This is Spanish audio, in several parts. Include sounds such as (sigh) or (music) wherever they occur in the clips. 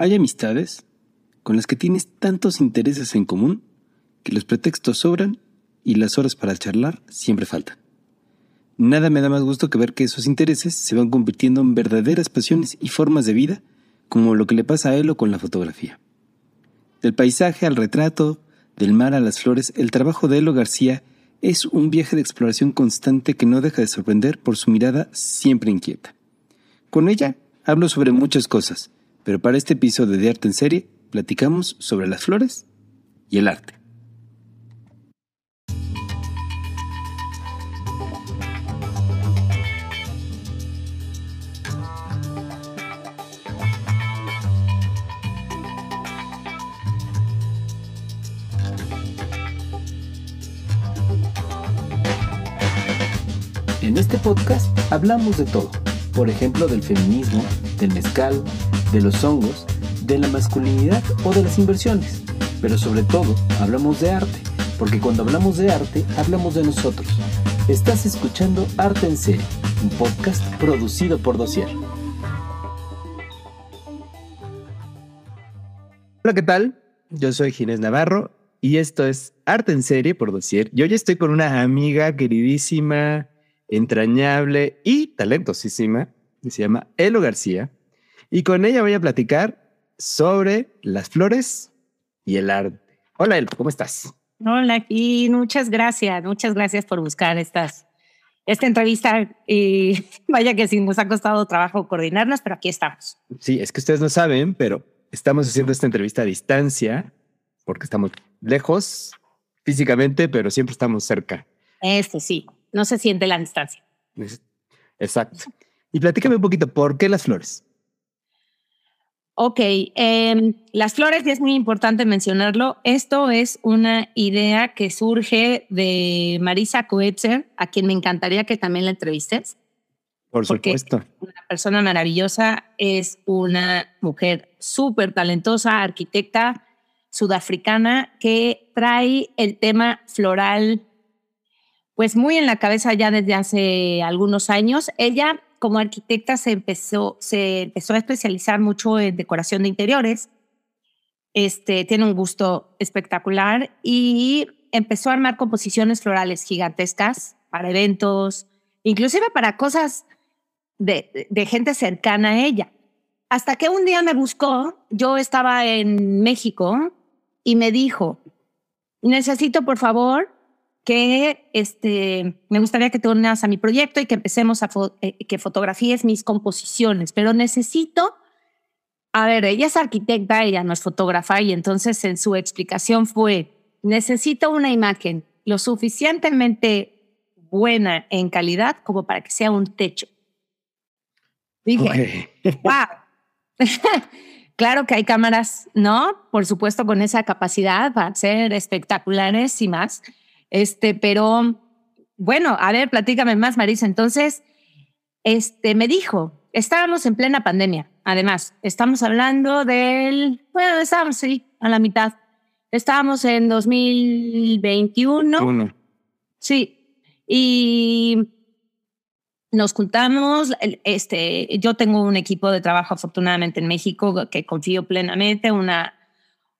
Hay amistades con las que tienes tantos intereses en común que los pretextos sobran y las horas para charlar siempre faltan. Nada me da más gusto que ver que esos intereses se van convirtiendo en verdaderas pasiones y formas de vida, como lo que le pasa a Elo con la fotografía. Del paisaje al retrato, del mar a las flores, el trabajo de Elo García es un viaje de exploración constante que no deja de sorprender por su mirada siempre inquieta. Con ella hablo sobre muchas cosas, pero para este episodio de Arte en Serie platicamos sobre las flores y el arte. En este podcast hablamos de todo por ejemplo, del feminismo, del mezcal, de los hongos, de la masculinidad o de las inversiones. Pero sobre todo, hablamos de arte, porque cuando hablamos de arte, hablamos de nosotros. Estás escuchando Arte en Serie, un podcast producido por Dossier. Hola, ¿qué tal? Yo soy Ginés Navarro y esto es Arte en Serie por Dossier. Y hoy estoy con una amiga queridísima, entrañable y talentosísima, que se llama Elo García, y con ella voy a platicar sobre las flores y el arte. Hola Elo, ¿cómo estás? Hola, y muchas gracias, muchas gracias por buscar estas, esta entrevista. Y (laughs) vaya que sí, nos ha costado trabajo coordinarnos, pero aquí estamos. Sí, es que ustedes no saben, pero estamos haciendo esta entrevista a distancia porque estamos lejos físicamente, pero siempre estamos cerca. Este sí, no se siente la distancia. Exacto. Y platícame un poquito, ¿por qué las flores? Ok, em, las flores, y es muy importante mencionarlo, esto es una idea que surge de Marisa Coetzer, a quien me encantaría que también la entrevistes. Por supuesto. Una persona maravillosa, es una mujer súper talentosa, arquitecta sudafricana, que trae el tema floral pues muy en la cabeza ya desde hace algunos años. Ella como arquitecta se empezó, se empezó a especializar mucho en decoración de interiores. Este, tiene un gusto espectacular y empezó a armar composiciones florales gigantescas para eventos, inclusive para cosas de, de gente cercana a ella. Hasta que un día me buscó, yo estaba en México y me dijo, necesito por favor que este, me gustaría que te unas a mi proyecto y que empecemos a eh, que fotografíes mis composiciones, pero necesito, a ver, ella es arquitecta, ella no es fotógrafa y entonces en su explicación fue, necesito una imagen lo suficientemente buena en calidad como para que sea un techo. Dije, wow. (laughs) claro que hay cámaras, ¿no? Por supuesto, con esa capacidad para ser espectaculares y más. Este, pero bueno, a ver, platícame más, Marisa. Entonces, este, me dijo, estábamos en plena pandemia. Además, estamos hablando del, bueno, estábamos, sí, a la mitad. Estábamos en 2021. Sí. Y nos juntamos, este, yo tengo un equipo de trabajo afortunadamente en México que confío plenamente, una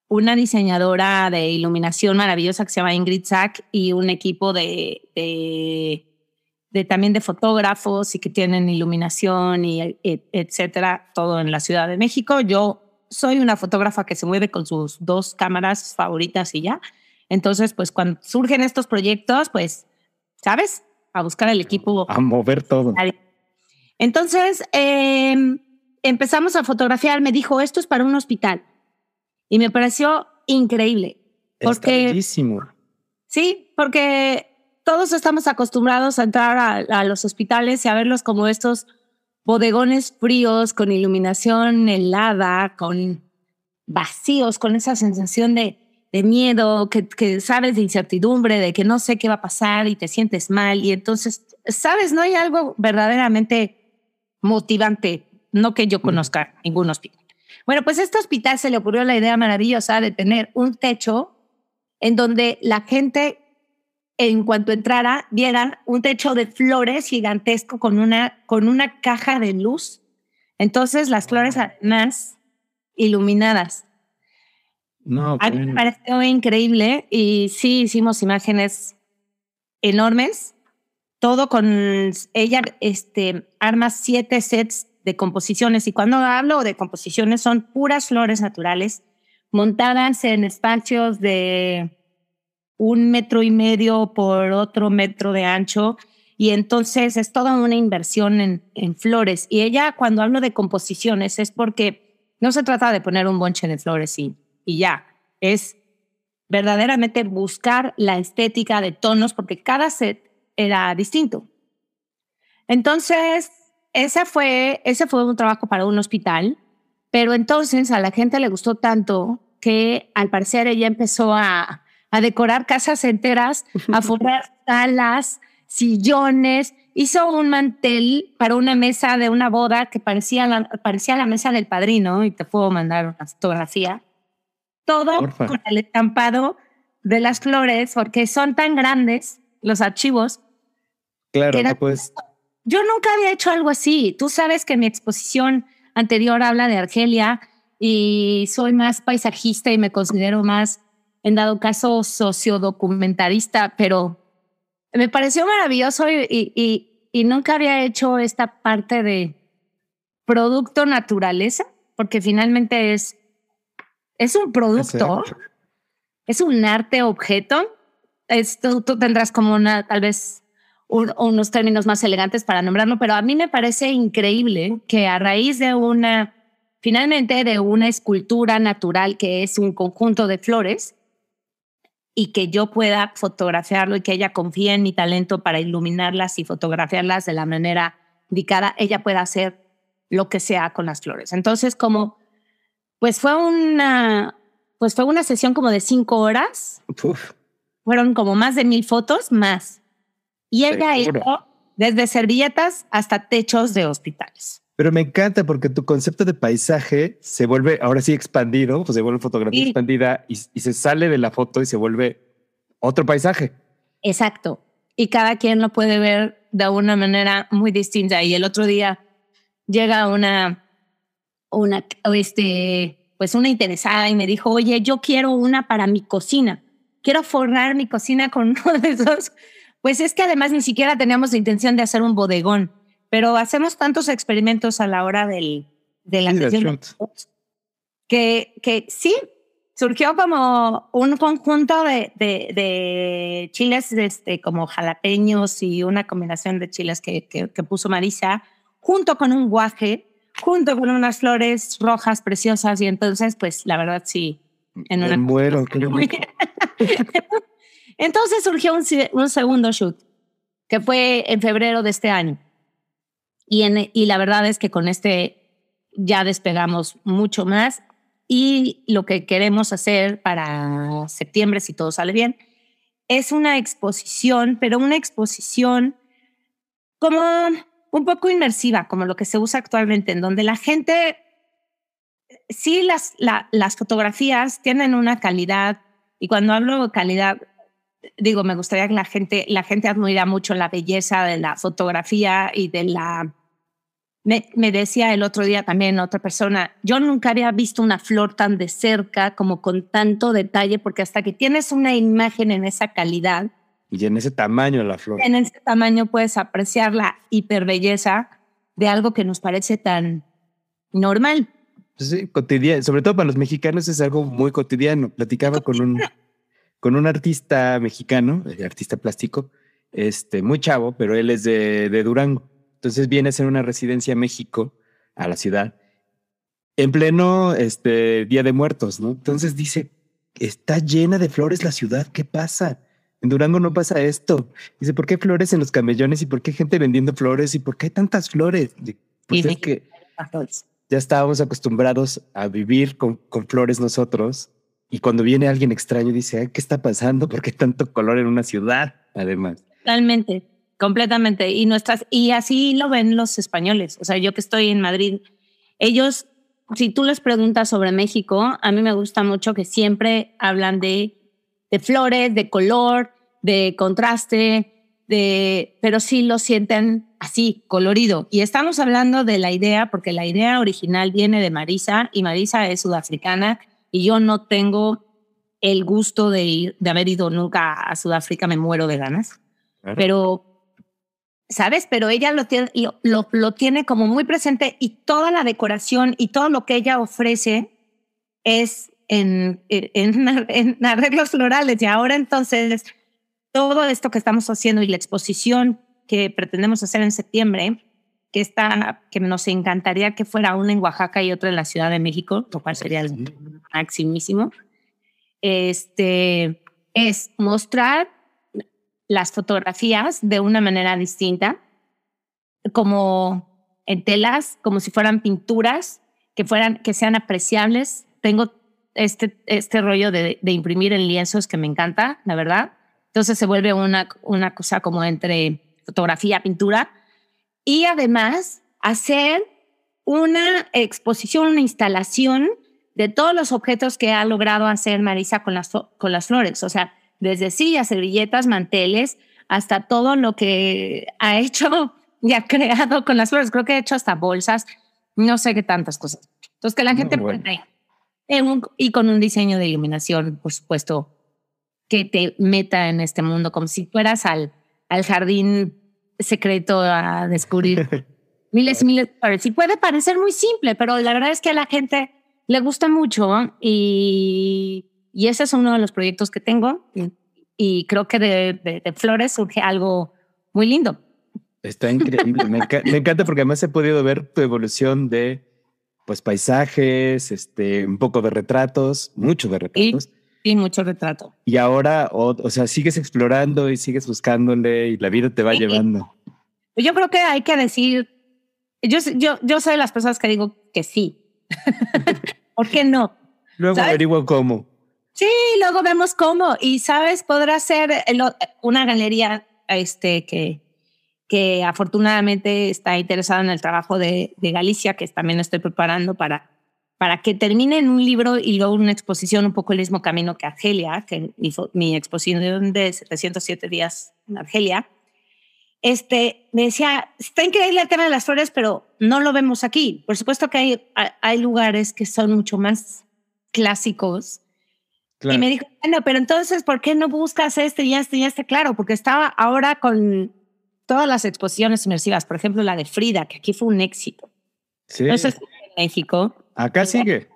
una diseñadora de iluminación maravillosa que se llama Ingrid Sack y un equipo de, de, también de fotógrafos y que tienen iluminación y e, etcétera, todo en la Ciudad de México. Yo soy una fotógrafa que se mueve con sus dos cámaras favoritas y ya. Entonces, pues cuando surgen estos proyectos, pues, ¿sabes? A buscar el equipo. A mover todo. Entonces, em, empezamos a fotografiar. Me dijo, esto es para un hospital. Y me pareció increíble. Porque, Sí, porque todos estamos acostumbrados a entrar a, los hospitales y a verlos como estos bodegones fríos, con iluminación helada, con vacíos, con esa sensación de, de miedo, que, que, sabes de incertidumbre, de que no sé qué va a pasar y te sientes mal. Y entonces, sabes, no hay algo verdaderamente motivante, no que yo conozca ningún hospital. Bueno, pues a este hospital se le ocurrió la idea maravillosa de tener un techo en donde la gente, en cuanto entrara, viera un techo de flores gigantesco con una, con una caja de luz. Entonces las flores además iluminadas. No, A mí me pareció increíble y sí hicimos imágenes enormes. Todo con ella, este, arma siete sets de composiciones. Y cuando hablo de composiciones, son puras flores naturales montadas en espacios de un metro y medio por otro metro de ancho. Y entonces es toda una inversión en, flores. Y ella, cuando hablo de composiciones, es porque no se trata de poner un bonche de flores y, y ya. Es verdaderamente buscar la estética de tonos, porque cada set era distinto. Entonces, ese fue, ese fue un trabajo para un hospital, pero entonces a la gente le gustó tanto que al parecer ella empezó a, a decorar casas enteras, (laughs) a forrar salas, sillones, hizo un mantel para una mesa de una boda que parecía la, parecía la mesa del padrino, y te puedo mandar una fotografía. Todo con el estampado de las flores, porque son tan grandes los archivos. Claro, pues. Yo nunca había hecho algo así. Tú sabes que mi exposición anterior habla de Argelia y soy más paisajista y me considero más, en dado caso, sociodocumentarista, pero me pareció maravilloso y, y, y, nunca había hecho esta parte de producto naturaleza, porque finalmente es, es un producto, es un arte objeto. Esto tú tendrás como una, tal vez, unos términos más elegantes para nombrarlo, pero a mí me parece increíble que a raíz de una, finalmente de una escultura natural que es un conjunto de flores, y que yo pueda fotografiarlo y que ella confíe en mi talento para iluminarlas y fotografiarlas de la manera indicada, ella pueda hacer lo que sea con las flores. Entonces, como, pues fue una, pues fue una sesión como de cinco horas. Fueron como más de mil fotos más. Y ella hizo desde servilletas hasta techos de hospitales. Pero me encanta porque tu concepto de paisaje se vuelve ahora sí expandido, pues se vuelve fotografía expandida y, y, se sale de la foto y se vuelve otro paisaje. Exacto. Y cada quien lo puede ver de una manera muy distinta. Y el otro día llega una, una, este, pues una interesada y me dijo, oye, yo quiero una para mi cocina. Quiero forrar mi cocina con (laughs) uno de esos. Pues es que además ni siquiera teníamos la intención de hacer un bodegón pero hacemos tantos experimentos a la hora del, de la sesión que, que sí, surgió como un conjunto de, de, de, chiles este, como jalapeños y una combinación de chiles que, que, puso Marisa, junto con un guaje, junto con unas flores rojas preciosas y entonces, pues la verdad sí. En una... Me muero, (laughs) Entonces surgió un, un segundo shoot, que fue en febrero de este año. Y la verdad es que con este ya despegamos mucho más y lo que queremos hacer para septiembre, si todo sale bien, es una exposición, pero una exposición como un poco inmersiva, como lo que se usa actualmente, en donde la gente, sí, las, las fotografías tienen una calidad, y cuando hablo de calidad, digo, me gustaría que la gente, la gente admira mucho la belleza de la fotografía y de la me, decía el otro día también otra persona, yo nunca había visto una flor tan de cerca, como con tanto detalle, porque hasta que tienes una imagen en esa calidad. Y en ese tamaño la flor. En ese tamaño puedes apreciar la hiperbelleza de algo que nos parece tan normal. Sí, cotidiano. Sobre todo para los mexicanos es algo muy cotidiano. Platicaba con un, con un artista mexicano, eh, artista plástico, este, muy chavo, pero él es de, de Durango entonces viene a ser una residencia a México, a la ciudad, en pleno este, Día de Muertos, ¿no? Entonces dice, está llena de flores la ciudad, ¿qué pasa? En Durango no pasa esto. Dice, ¿por qué hay flores en los camellones y por qué hay gente vendiendo flores y por qué hay tantas flores? Pues es que ya estábamos acostumbrados a vivir con, con, flores nosotros y cuando viene alguien extraño dice, ¿qué está pasando? ¿Por qué tanto color en una ciudad? Además. Totalmente. Completamente. Y nuestras, y así lo ven los españoles. O sea, yo que estoy en Madrid, ellos, si tú les preguntas sobre México, a mí me gusta mucho que siempre hablan de, de flores, de color, de contraste, de, pero sí lo sienten así, colorido. Y estamos hablando de la idea, porque la idea original viene de Marisa y Marisa es sudafricana y yo no tengo el gusto de, ir, de haber ido nunca a Sudáfrica, me muero de ganas. Pero, ¿sabes? Pero ella lo tiene, lo, lo, tiene como muy presente y toda la decoración y todo lo que ella ofrece es en, en, (laughs) en arreglos florales. Y ahora entonces todo esto que estamos haciendo y la exposición que pretendemos hacer en septiembre, que está, que nos encantaría que fuera una en Oaxaca y otra en la Ciudad de México, lo cual sería el maximísimo, este, es mostrar las fotografías de una manera distinta, como en telas, como si fueran pinturas, que, fueran, que sean apreciables. Tengo este, este rollo de, de imprimir en lienzos que me encanta, la verdad. Entonces se vuelve una, una cosa como entre fotografía, pintura. Y además hacer una exposición, una instalación de todos los objetos que ha logrado hacer Marisa con las, con las flores. O sea, desde sillas, servilletas, manteles, hasta todo lo que ha (laughs) hecho y ha creado con las flores. Creo que ha hecho hasta bolsas, no sé qué tantas cosas. Entonces, que la gente puede y con un diseño de iluminación, por supuesto, que te meta en este mundo, como si fueras al, al jardín secreto a descubrir (laughs) miles y miles de. Y puede parecer muy simple, pero la verdad es que a la gente le gusta mucho y, y ese es uno de los proyectos que tengo y, creo que de, de, flores surge algo muy lindo. Está increíble, me, me, encanta porque además he podido ver tu evolución de pues paisajes, este, un poco de retratos, mucho de retratos. Sí, mucho retrato. Y ahora, o, sea, sigues explorando y sigues buscándole y la vida te va llevando. Yo creo que hay que decir, yo, yo, yo soy de las personas que digo que sí. (laughs) ¿Por qué no? Luego averiguo cómo. Sí, luego vemos cómo. Y sabes, podrá ser una galería este, que, que afortunadamente está interesada en el trabajo de, de Galicia, que también estoy preparando para para que termine en un libro y luego una exposición un poco el mismo camino que Argelia, que hizo mi exposición de 707 días en Argelia, este, me decía, está increíble el tema de las flores, pero no lo vemos aquí. Por supuesto que hay, hay lugares que son mucho más clásicos. Y me dijo, bueno, pero entonces, ¿por qué no buscas este y este y este? Claro, porque estaba ahora con todas las exposiciones inmersivas, por ejemplo, la de Frida, que aquí fue un éxito. Sí. En México, Acá sigue.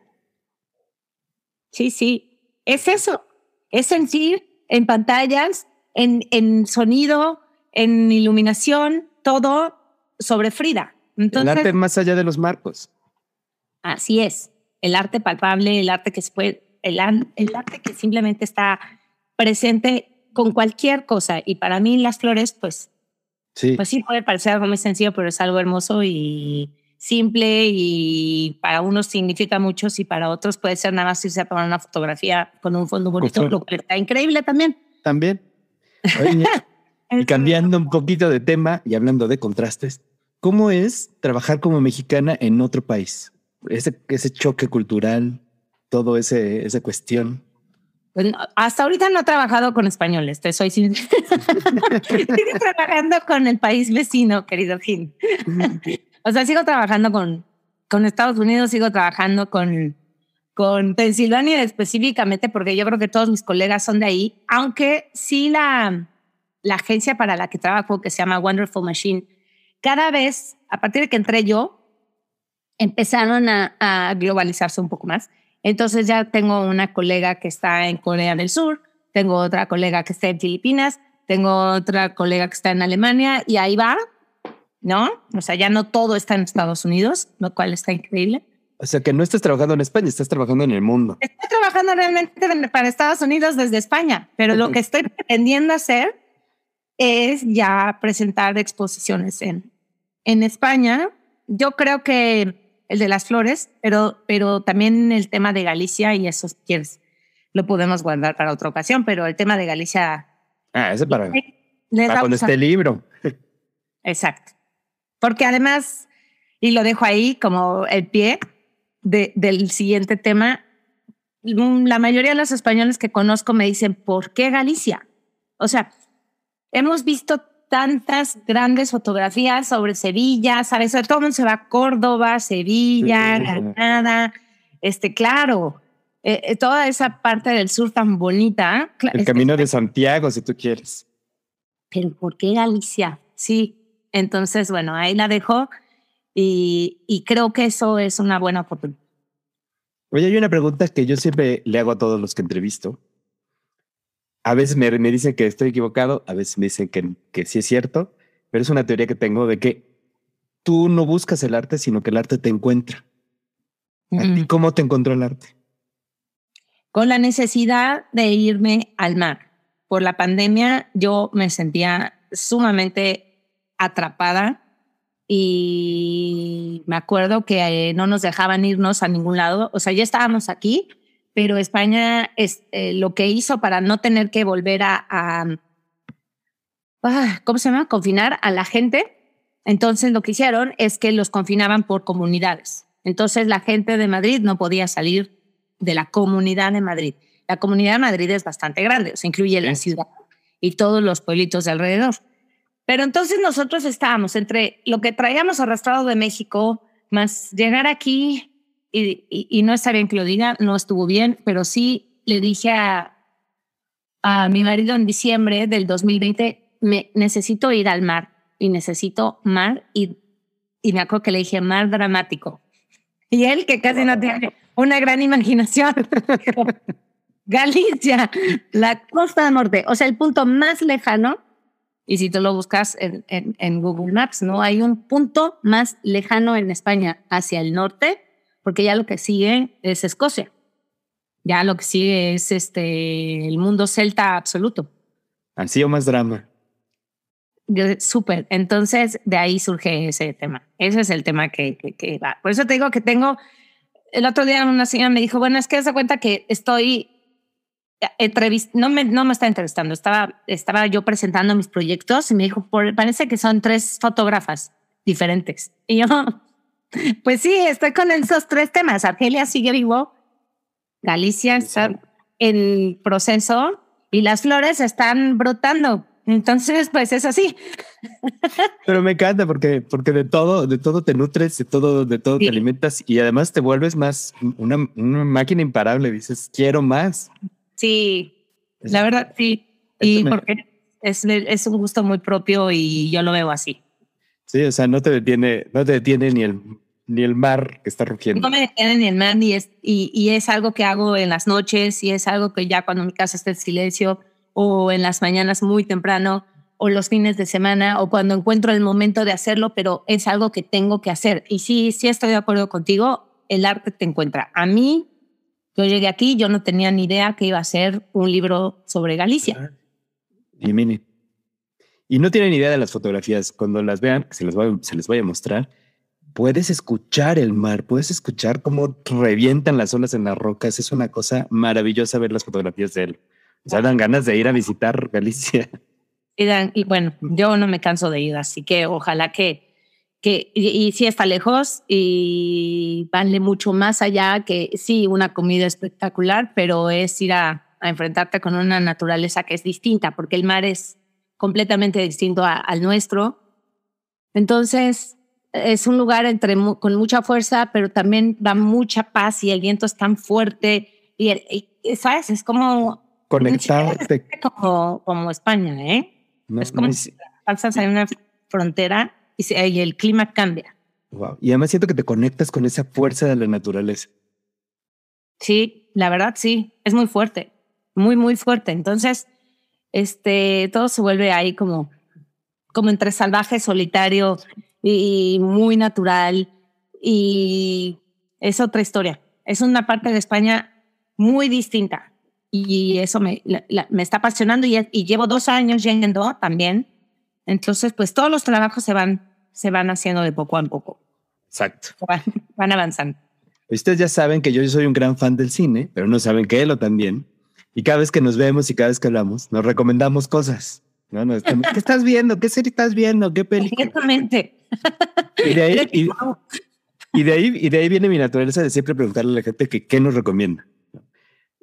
Sí, sí. Es eso. Es sentir en pantallas, en, en sonido, en iluminación, todo sobre Frida. Entonces, el arte más allá de los marcos. Así es. El arte palpable, el arte que se puede, el, el arte que simplemente está presente con cualquier cosa. Y para mí las flores, pues, sí. pues sí puede parecer algo muy sencillo, pero es algo hermoso y, simple y para unos significa mucho y para otros puede ser nada más irse a tomar una fotografía con un fondo bonito, lo que está increíble también. También. (laughs) y cambiando un poquito de tema y hablando de contrastes, ¿cómo es trabajar como mexicana en otro país? Ese, ese choque cultural, todo ese esa cuestión. Pues, hasta ahorita no he trabajado con españoles, te soy sincero. (laughs) Sigo trabajando con el país vecino, querido Gil. (laughs) O sea, sigo trabajando con, con Estados Unidos, sigo trabajando con, con Pensilvania específicamente, porque yo creo que todos mis colegas son de ahí, aunque sí la, la agencia para la que trabajo, que se llama Wonderful Machine, cada vez, a partir de que entré yo, empezaron a, a globalizarse un poco más. Entonces ya tengo una colega que está en Corea del Sur, tengo otra colega que está en Filipinas, tengo otra colega que está en Alemania y ahí va, ¿no? O sea, ya no todo está en Estados Unidos, lo cual está increíble. O sea, que no estás trabajando en España, estás trabajando en el mundo. Estoy trabajando realmente para Estados Unidos desde España, pero lo que estoy pretendiendo hacer es ya presentar exposiciones en, en España. Yo creo que el de las flores, pero, pero también el tema de Galicia y eso, quieres, lo podemos guardar para otra ocasión, pero el tema de Galicia. Ah, ese para, para con este libro. Exacto. Porque además, y lo dejo ahí como el pie de, del siguiente tema, la mayoría de los españoles que conozco me dicen, ¿por qué Galicia? O sea, hemos visto tantas grandes fotografías sobre Sevilla, ¿sabes? Todo el mundo se va a Córdoba, Sevilla, Granada. Este, claro, eh, eh, toda esa parte del sur tan bonita. El camino de Santiago, si tú quieres. Pero ¿por qué Galicia? Sí. Entonces, bueno, ahí la dejo y, y creo que eso es una buena oportunidad. Oye, hay una pregunta que yo siempre le hago a todos los que entrevisto a veces me, me, dicen que estoy equivocado, a veces me dicen que, que sí es cierto, pero es una teoría que tengo de que tú no buscas el arte, sino que el arte te encuentra. ¿Y cómo te encontró el arte? Con la necesidad de irme al mar. Por la pandemia yo me sentía sumamente atrapada y me acuerdo que eh, no nos dejaban irnos a ningún lado. O sea, ya estábamos aquí, pero España es eh, lo que hizo para no tener que volver a, ah, ¿cómo se llama? Confinar a la gente. Entonces lo que hicieron es que los confinaban por comunidades. Entonces la gente de Madrid no podía salir de la comunidad de Madrid. La comunidad de Madrid es bastante grande, se incluye la ciudad y todos los pueblitos de alrededor. Pero entonces nosotros estábamos entre lo que traíamos arrastrado de México, más llegar aquí y, no está bien que no estuvo bien, pero sí le dije a, a mi marido en diciembre del 2020, me necesito ir al mar y necesito mar y, y me acuerdo que le dije mar dramático. (laughs) Y él, que casi no tiene una gran imaginación, (laughs) Galicia, la costa norte, o sea, el punto más lejano, y si tú lo buscas en, en, en Google Maps, ¿no? Hay un punto más lejano en España hacia el norte porque ya lo que sigue es Escocia. Ya lo que sigue es este el mundo celta absoluto. Así o más drama. Súper. Entonces, de ahí surge ese tema. Ese es el tema que, que, va. Por eso te digo que tengo. El otro día una señora me dijo, bueno, es que se cuenta que estoy no me no me está entrevistando, estaba estaba yo presentando mis proyectos y me dijo, parece que son tres fotógrafas diferentes. Y yo, (laughs) pues sí, estoy con esos tres temas. Argelia sigue vivo, Galicia está en proceso y las flores están brotando. Entonces, pues es así. (laughs) Pero me encanta porque, porque de todo, de todo te nutres, de todo, de todo te alimentas y además te vuelves más una, una, máquina imparable. Dices, quiero más. Sí, la verdad, sí. Y porque es, es un gusto muy propio y yo lo veo así. Sí, o sea, no te detiene, no te detiene ni el ni el mar que está rugiendo. No me detiene ni el mar, ni es, y, y, es algo que hago en las noches, y es algo que ya cuando mi casa está en silencio, o en las mañanas muy temprano, o los fines de semana, o cuando encuentro el momento de hacerlo, pero es algo que tengo que hacer. Y sí, sí estoy de acuerdo contigo, el arte te encuentra. A mí, yo llegué aquí, yo no tenía ni idea que iba a ser un libro sobre Galicia. Y mini. Y no tienen idea de las fotografías. Cuando las vean, se les, voy, se les voy a mostrar puedes escuchar el mar, puedes escuchar cómo revientan las olas en las rocas. Es una cosa maravillosa ver las fotografías de él. O sea, dan ganas de ir a visitar Galicia. Y, dan, y bueno, yo no me canso de ir, así que ojalá que, que y, si está lejos y vale mucho más allá que sí, una comida espectacular, pero es ir a, a enfrentarte con una naturaleza que es distinta, porque el mar es completamente distinto al nuestro. Entonces, es un lugar entre, con mucha fuerza, pero también da mucha paz y el viento es tan fuerte. Y, ¿sabes? Es como... Conectarte. Como, como España, ¿eh? es como si pasas en una frontera y, y, el clima cambia. Wow. Y además siento que te conectas con esa fuerza de la naturaleza. Sí, la verdad sí, es muy fuerte, muy, muy fuerte. Entonces, este, todo se vuelve ahí como, como entre salvaje, solitario y muy natural y es otra historia. Es una parte de España muy distinta y eso me, me está apasionando y, y, llevo dos años yendo también. Entonces, pues todos los trabajos se van, se van haciendo de poco a poco. Exacto. Van, van avanzando. Ustedes ya saben que yo soy un gran fan del cine, pero no saben que él también. Y cada vez que nos vemos y cada vez que hablamos, nos recomendamos cosas. No, no, ¿Qué estás viendo? ¿Qué serie estás viendo? ¿Qué película? Exactamente. Y de ahí, (laughs) y, de ahí, y de ahí viene mi naturaleza de siempre preguntarle a la gente que qué nos recomienda.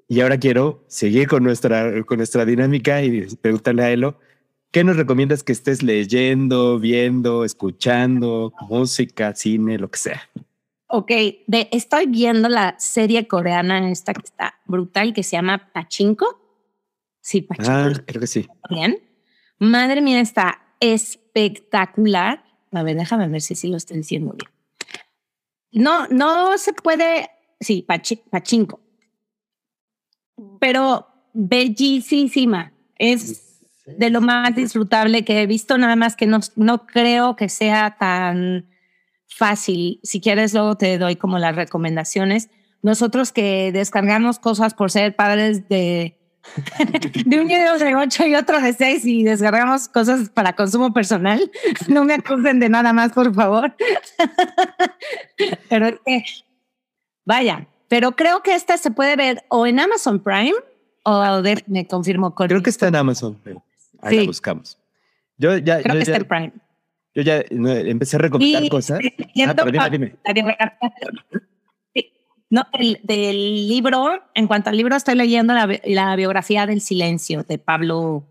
Y ahora quiero seguir con nuestra, con nuestra dinámica y preguntarle a Elo, ¿qué nos recomiendas que estés leyendo, viendo, escuchando, música, cine, lo que sea? Ok, de, estoy viendo la serie coreana esta que está brutal que se llama Pachinko. Sí, Pachinko. Ah, creo que sí. Bien. Madre mía, está espectacular. A ver, déjame ver si sí lo estoy diciendo bien. No, no se puede. Sí, Pachinko. Pero bellísima. Es de lo más disfrutable que he visto, nada más que no, no creo que sea tan fácil. Si quieres, luego te doy como las recomendaciones. Nosotros que descargamos cosas por ser padres de, (laughs) de un video de 8 y otro de 6 y descargamos cosas para consumo personal, (laughs) no me acusen de nada más, por favor. (laughs) pero es que, vaya, pero creo que esta se puede ver o en Amazon Prime o me confirmo. Creo que está en Amazon. Ahí la buscamos. Yo ya, creo que está en Prime. Yo ya empecé a recomendar cosas. Ah, dime, No, del libro, en cuanto al libro, estoy leyendo la, biografía del silencio de Pablo,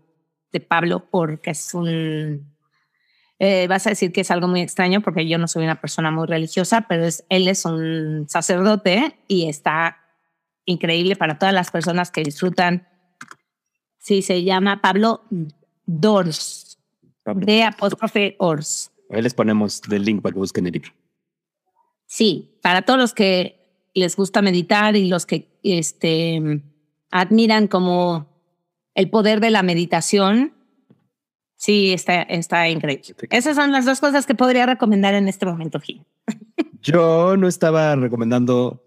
de Pablo, porque es un. Eh, vas a decir que es algo muy extraño porque yo no soy una persona muy religiosa, pero es, él es un sacerdote y está increíble para todas las personas que disfrutan. Sí, se llama Pablo Dors de apóstrofe Ors. Ahí les ponemos el link para que busquen el libro. Sí, para todos los que les gusta meditar y los que este, admiran como el poder de la meditación, sí, está, está increíble. Esas son las dos cosas que podría recomendar en este momento, Gil. (laughs) Yo no estaba recomendando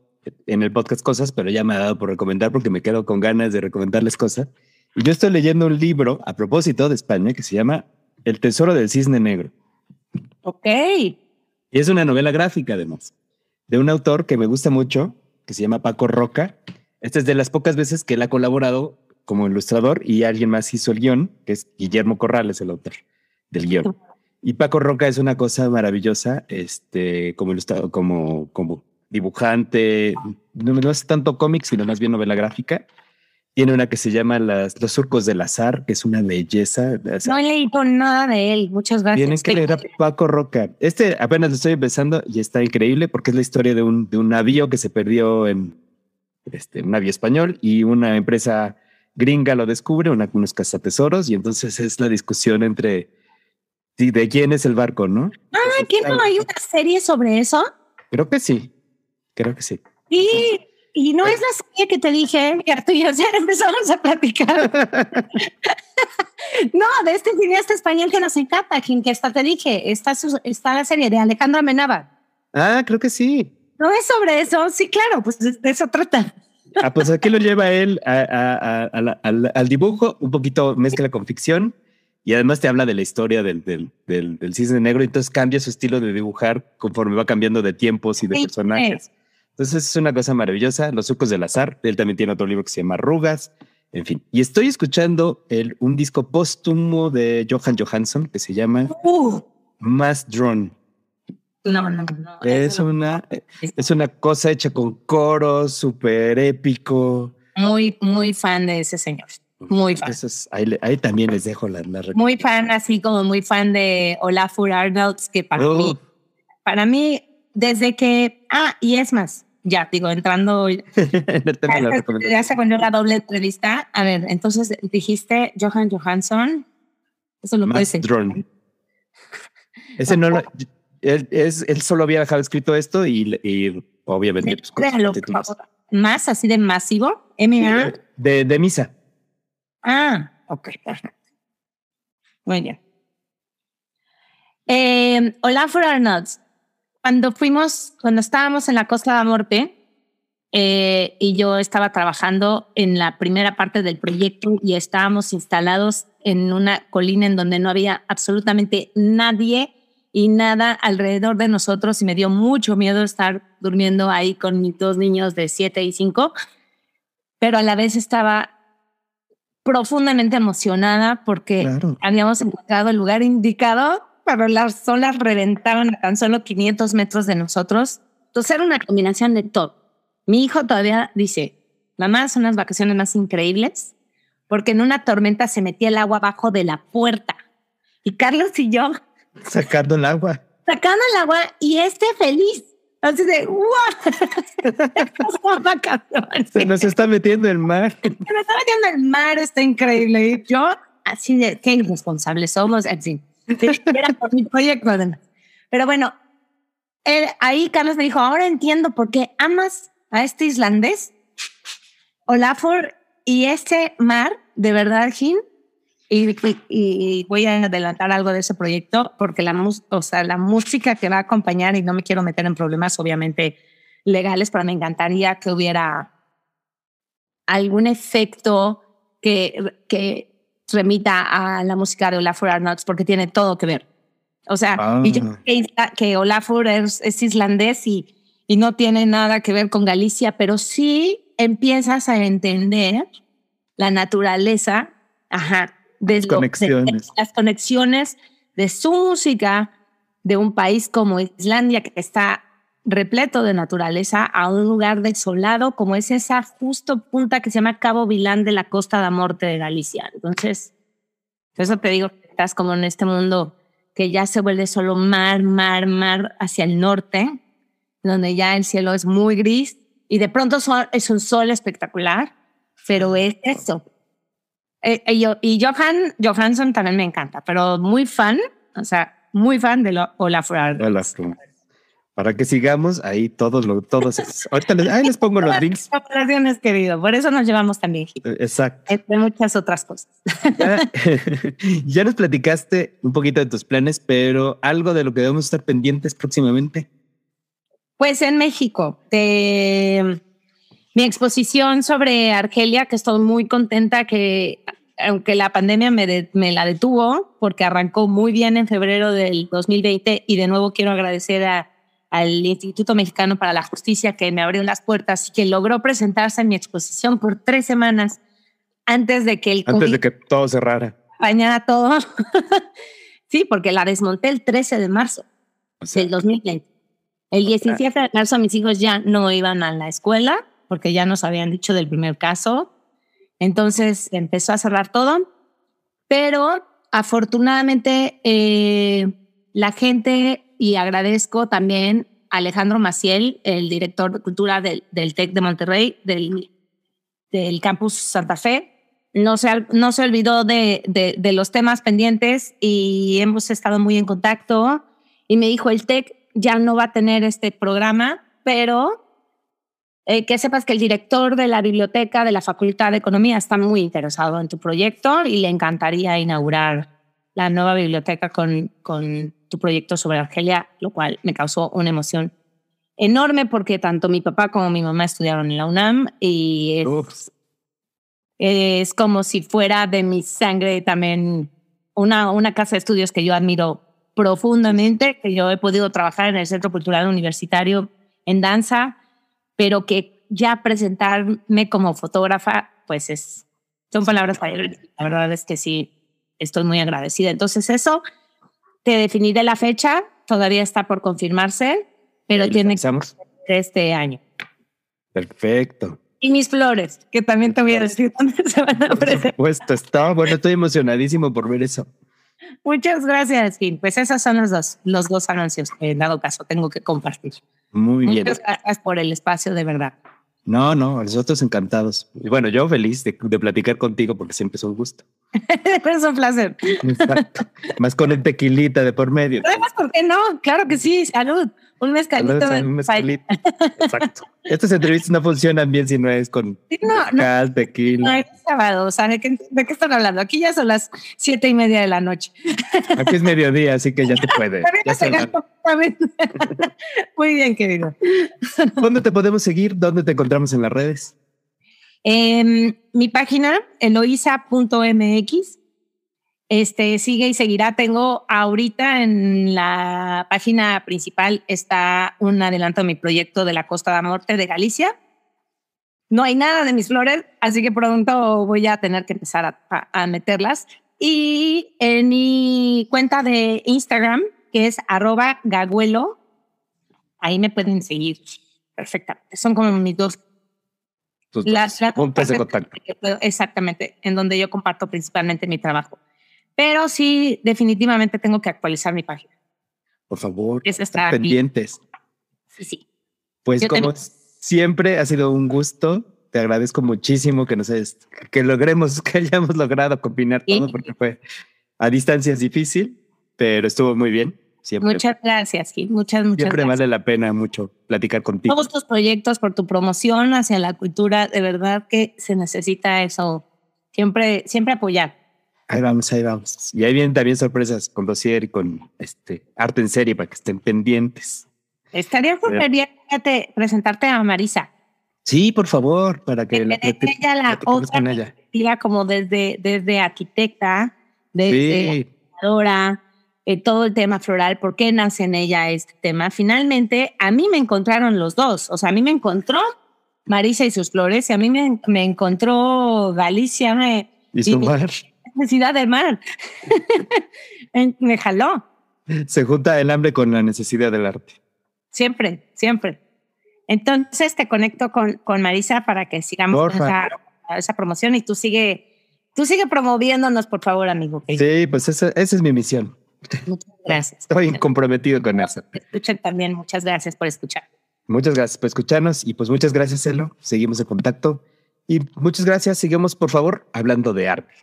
en el podcast cosas, pero ya me ha dado por recomendar porque me quedo con ganas de recomendarles cosas. Yo estoy leyendo un libro a propósito de España que se llama el tesoro del cisne negro. Ok. Y es una novela gráfica, además, de un autor que me gusta mucho, que se llama Paco Roca. Esta es de las pocas veces que él ha colaborado como ilustrador y alguien más hizo el guion, que es Guillermo Corrales, el autor del guion. Y Paco Roca es una cosa maravillosa, este, como ilustrador, como, como dibujante, no, no hace tanto cómic, sino más bien novela gráfica. Tiene una que se llama Los Surcos del Azar, que es una belleza. No he leído nada de él. Muchas gracias. Tienen que leer a Paco Roca. Este apenas lo estoy empezando y está increíble porque es la historia de un, de un navío que se perdió en este, un navío español y una empresa gringa lo descubre, una, unos cazatesoros, y entonces es la discusión entre de quién es el barco, ¿no? Ah, ¿qué no hay una serie sobre eso? Creo que sí. Creo que sí. Sí, y no es la serie que te dije, tú y ya (laughs) empezamos a platicar. (laughs) no, de este cineasta español que nos encanta, quien que hasta te dije, está, está la serie de Alejandro Amenábar. Ah, creo que sí. No es sobre eso, sí, claro, pues de eso trata. ah, pues aquí lo lleva él al, dibujo, un poquito mezcla con ficción y además te habla de la historia del, del, del, cisne negro, entonces cambia su estilo de dibujar conforme va cambiando de tiempos y de personajes. Entonces es una cosa maravillosa. Los sucos del azar. Él también tiene otro libro que se llama Arrugas. En fin. Y estoy escuchando el, un disco póstumo de Johan Johansson que se llama uh. Mass Drone. No, no, no. Es una, es una cosa hecha con coros, súper épico. Muy, muy fan de ese señor. Muy fan. ahí, también les dejo la, la Muy fan, así como muy fan de Olafur Arnolds, que para mí, para mí desde que, ah, y es más, ya digo, entrando, (laughs) ya, se ponió la doble entrevista. A ver, entonces dijiste Johan Johansson. Eso lo puedes decir. Ese no lo, él, es, él solo había dejado escrito esto y, y obviamente. Pues, más así de masivo. M de, de misa. Ah, ok, perfecto. Muy bien. Eh, Olafur Arnolds, cuando fuimos, cuando estábamos en la Costa de Morte, eh, y yo estaba trabajando en la primera parte del proyecto y estábamos instalados en una colina en donde no había absolutamente nadie y nada alrededor de nosotros y me dio mucho miedo estar durmiendo ahí con mis dos niños de 7 y 5, pero a la vez estaba profundamente emocionada porque habíamos encontrado el lugar indicado pero las olas reventaron a tan solo 500 metros de nosotros. Entonces era una combinación de todo. Mi hijo todavía dice, mamá, son las vacaciones más increíbles porque en una tormenta se metía el agua abajo de la puerta. Y Carlos y yo sacando el agua. Sacando el agua y este feliz. Así de, ¡guau! Se nos está metiendo el mar. Se nos está metiendo el mar, está increíble. yo, así de, qué irresponsables somos, así. Era por mi proyecto, Pero bueno, ahí Carlos me dijo, ahora entiendo por qué amas a este islandés, Olafur, y este mar, de verdad, Jim, y, voy a adelantar algo de ese proyecto porque la, la música que va a acompañar, y no me quiero meter en problemas obviamente legales, pero me encantaría que hubiera algún efecto que, que remita a la música de Olafur Arnolds porque tiene todo que ver. O sea, y yo ah. que, que Olafur es, es islandés y, y no tiene nada que ver con Galicia, pero sí empiezas a entender la naturaleza, ajá, de, conexiones. las conexiones de su música de un país como Islandia, que está repleto de naturaleza, a un lugar desolado como es esa justo punta que se llama Cabo Vilán de la Costa de Morte de Galicia. Entonces, eso te digo, estás como en este mundo que ya se vuelve solo mar, mar, mar hacia el norte, donde ya el cielo es muy gris y de pronto es un sol espectacular, pero es eso, eh, eh, y Johan, Johansson también me encanta, pero muy fan, o sea, muy fan de Olaf Olafur. Para que sigamos ahí todos los, todos Ahorita les, ahí les pongo los links. Operaciones, querido. Por eso nos llevamos también. Eh, exacto. Entre muchas otras cosas. (laughs) Ya, nos platicaste un poquito de tus planes, pero algo de lo que debemos estar pendientes próximamente. Pues en México, de mi exposición sobre Argelia, que estoy muy contenta que, aunque la pandemia me, me la detuvo, porque arrancó muy bien en febrero del 2020 y de nuevo quiero agradecer al Instituto Mexicano para la Justicia que me abrió las puertas y que logró presentarse en mi exposición por tres semanas antes de que el Antes de que todo cerrara. Bañara todo. (laughs) sí, porque la desmonté el 13 de marzo del 2020. El 17 de marzo mis hijos ya no iban a la escuela porque ya nos habían dicho del primer caso. Entonces empezó a cerrar todo, pero afortunadamente eh, la gente, y agradezco también a Alejandro Maciel, el director de cultura del, TEC de Monterrey, del, campus Santa Fe, no se, no se olvidó de, de, de, los temas pendientes y hemos estado muy en contacto. Y me dijo, el TEC ya no va a tener este programa, pero eh, que sepas que el director de la biblioteca de la Facultad de Economía está muy interesado en tu proyecto y le encantaría inaugurar la nueva biblioteca con, con tu proyecto sobre Argelia, lo cual me causó una emoción enorme porque tanto mi papá como mi mamá estudiaron en la UNAM y es, es como si fuera de mi sangre también una, una casa de estudios que yo admiro profundamente, que yo he podido trabajar en el Centro Cultural Universitario en danza pero que ya presentarme como fotógrafa, pues es, son palabras para La verdad es que sí, estoy muy agradecida. Entonces eso, te definiré la fecha, todavía está por confirmarse, pero tiene que ser este año. Perfecto. Y mis flores, que también te voy a decir dónde se van a presentar. Por supuesto, está bueno, estoy emocionadísimo por ver eso. Muchas gracias, Kim. Pues esos son los dos, los dos anuncios que en dado caso tengo que compartir. Muy bien. Muchas gracias por el espacio, de verdad. No, no, nosotros encantados. Y bueno, yo feliz de, platicar contigo porque siempre es un gusto. (laughs) es un placer. Exacto. Más con el tequilita de por medio. Además, ¿por qué no? Claro que sí, salud. Un mezcalito. un mezcalito. Exacto. (laughs) Estas entrevistas no funcionan bien si no es con no, no, tequila. No, es sábado. O sea, ¿de qué, ¿de qué, están hablando? Aquí ya son las siete y media de la noche. Aquí es mediodía, así que ya te puede. (laughs) Ya se (laughs) Muy bien, querido. ¿Dónde te podemos seguir? ¿Dónde te encontramos en las redes? En mi página, eloisa.mx. Este sigue y seguirá. Tengo ahorita en la página principal está un adelanto de mi proyecto de la Costa de Norte de Galicia. No hay nada de mis flores, así que pronto voy a tener que empezar a, a meterlas. Y en mi cuenta de Instagram, que es arroba gaguelo, ahí me pueden seguir perfectamente. Son como mis dos puntos de contacto. Exactamente, en donde yo comparto principalmente mi trabajo. Pero sí, definitivamente tengo que actualizar mi página. Por favor, está pendientes. Sí, sí. Pues como siempre ha sido un gusto. Te agradezco muchísimo que nos que logremos, (laughs) que hayamos logrado combinar todo, porque fue a distancia es difícil, pero estuvo muy bien. Siempre. Muchas gracias, Gil. Muchas, muchas Siempre vale la pena mucho platicar contigo. Todos tus proyectos, por tu promoción hacia la cultura, de verdad que se necesita eso. Siempre, siempre apoyar. Ahí vamos, ahí vamos. Y ahí vienen también sorpresas con Dossier y con este arte en serie para que estén pendientes. Estaría bien presentarte a Marisa. Sí, por favor, para que la, ella la otra ella. como desde, desde arquitecta, desde creadora, eh, todo el tema floral, por qué nace en ella este tema. Finalmente, a mí me encontraron los dos. O sea, a mí me encontró Marisa y sus flores, y a mí me, me encontró Galicia. Me, y su mar. Necesidad de mar. (laughs) me jaló. Se junta el hambre con la necesidad del arte. Siempre, siempre. Entonces te conecto con, con Marisa para que sigamos esa, esa, promoción y tú sigue, tú sigue promoviéndonos, por favor, amigo. Sí, pues esa, esa es mi misión. Muchas gracias. Estoy comprometido con eso. Escuchen también. Muchas gracias por escuchar. Muchas gracias por escucharnos y pues muchas gracias, Elo. Seguimos en contacto y muchas gracias. Sigamos, por favor, hablando de arte.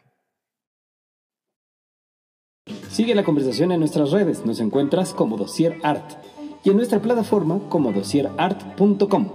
Sigue la conversación en nuestras redes. Nos encuentras como Dossier Art y en nuestra plataforma como dossierart.com.